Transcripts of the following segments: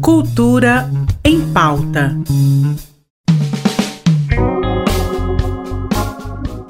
Cultura em pauta.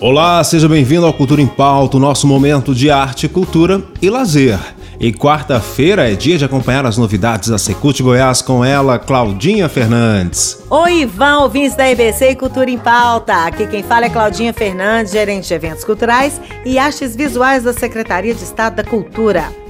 Olá, seja bem-vindo ao Cultura em Pauta, o nosso momento de arte, cultura e lazer. E quarta-feira é dia de acompanhar as novidades da Secult Goiás com ela, Claudinha Fernandes. Oi, Ivan, ouvintes da EBC e Cultura em Pauta. Aqui quem fala é Claudinha Fernandes, gerente de eventos culturais e artes visuais da Secretaria de Estado da Cultura.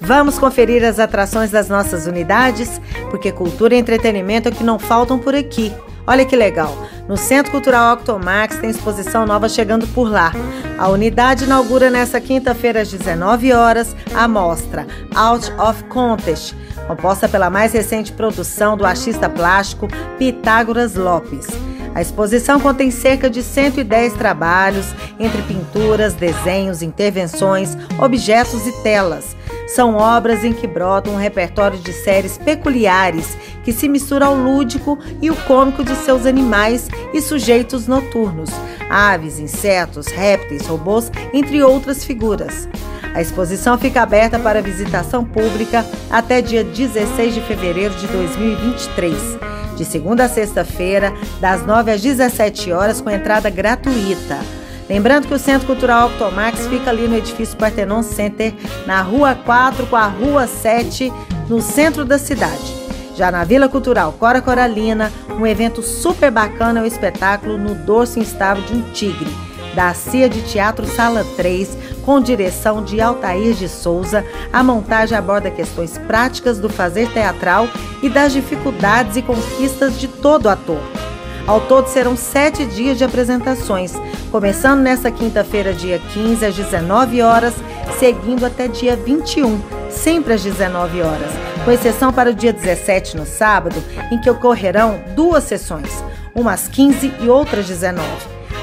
Vamos conferir as atrações das nossas unidades, porque cultura e entretenimento é que não faltam por aqui. Olha que legal! No Centro Cultural Octomax tem exposição nova chegando por lá. A unidade inaugura nesta quinta-feira às 19 horas a mostra Out of Contest, composta pela mais recente produção do artista plástico Pitágoras Lopes. A exposição contém cerca de 110 trabalhos, entre pinturas, desenhos, intervenções, objetos e telas. São obras em que brota um repertório de séries peculiares que se mistura ao lúdico e o cômico de seus animais e sujeitos noturnos, aves, insetos, répteis, robôs, entre outras figuras. A exposição fica aberta para visitação pública até dia 16 de fevereiro de 2023, de segunda a sexta-feira, das 9 às 17 horas, com entrada gratuita. Lembrando que o Centro Cultural Octomax fica ali no edifício Partenon Center, na Rua 4 com a Rua 7, no centro da cidade. Já na Vila Cultural Cora Coralina, um evento super bacana é o espetáculo No Dorso Instável de um Tigre, da CIA de Teatro Sala 3, com direção de Altair de Souza. A montagem aborda questões práticas do fazer teatral e das dificuldades e conquistas de todo ator. Ao todo serão sete dias de apresentações, começando nesta quinta-feira, dia 15, às 19 horas, seguindo até dia 21, sempre às 19 horas, com exceção para o dia 17, no sábado, em que ocorrerão duas sessões, umas às 15 e outras às 19.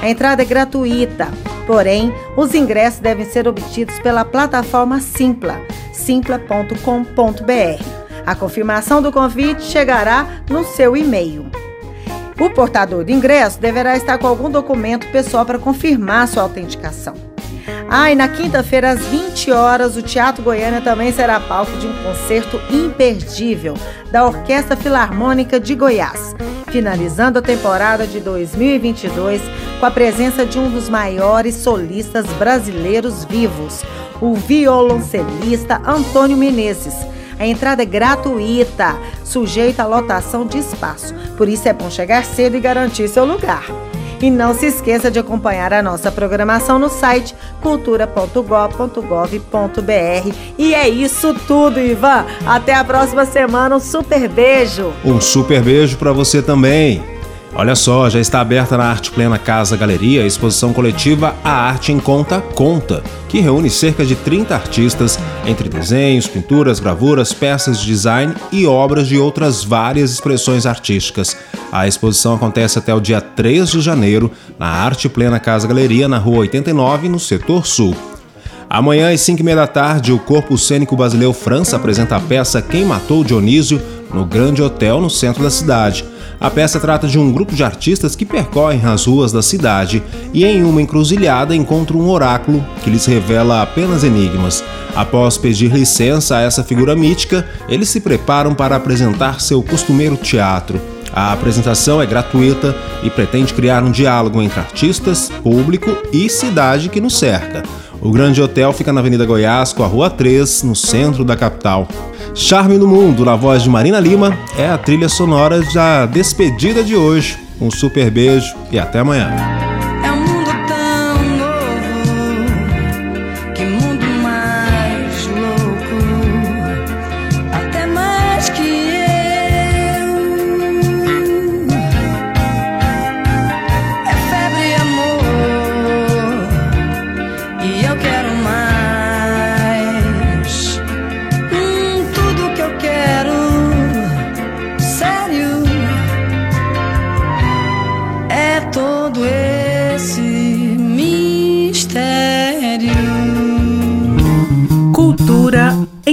A entrada é gratuita, porém, os ingressos devem ser obtidos pela plataforma Simpla, simpla.com.br. A confirmação do convite chegará no seu e-mail. O portador do ingresso deverá estar com algum documento pessoal para confirmar sua autenticação. Ah, e na quinta-feira, às 20 horas, o Teatro Goiânia também será palco de um concerto imperdível da Orquestra Filarmônica de Goiás, finalizando a temporada de 2022 com a presença de um dos maiores solistas brasileiros vivos, o violoncelista Antônio Menezes a entrada é gratuita, sujeita à lotação de espaço. Por isso é bom chegar cedo e garantir seu lugar. E não se esqueça de acompanhar a nossa programação no site cultura.gov.br. E é isso tudo, Ivan. Até a próxima semana. Um super beijo. Um super beijo para você também. Olha só, já está aberta na Arte Plena Casa Galeria a exposição coletiva A Arte em Conta Conta, que reúne cerca de 30 artistas, entre desenhos, pinturas, gravuras, peças de design e obras de outras várias expressões artísticas. A exposição acontece até o dia 3 de janeiro na Arte Plena Casa Galeria, na Rua 89, no setor sul. Amanhã, às 5 h da tarde, o Corpo Cênico Brasileiro França apresenta a peça Quem Matou Dionísio no Grande Hotel, no centro da cidade. A peça trata de um grupo de artistas que percorrem as ruas da cidade e, em uma encruzilhada, encontram um oráculo que lhes revela apenas enigmas. Após pedir licença a essa figura mítica, eles se preparam para apresentar seu costumeiro teatro. A apresentação é gratuita e pretende criar um diálogo entre artistas, público e cidade que nos cerca. O Grande Hotel fica na Avenida Goiás, com a Rua 3, no centro da capital. Charme do Mundo, na voz de Marina Lima, é a trilha sonora da despedida de hoje. Um super beijo e até amanhã.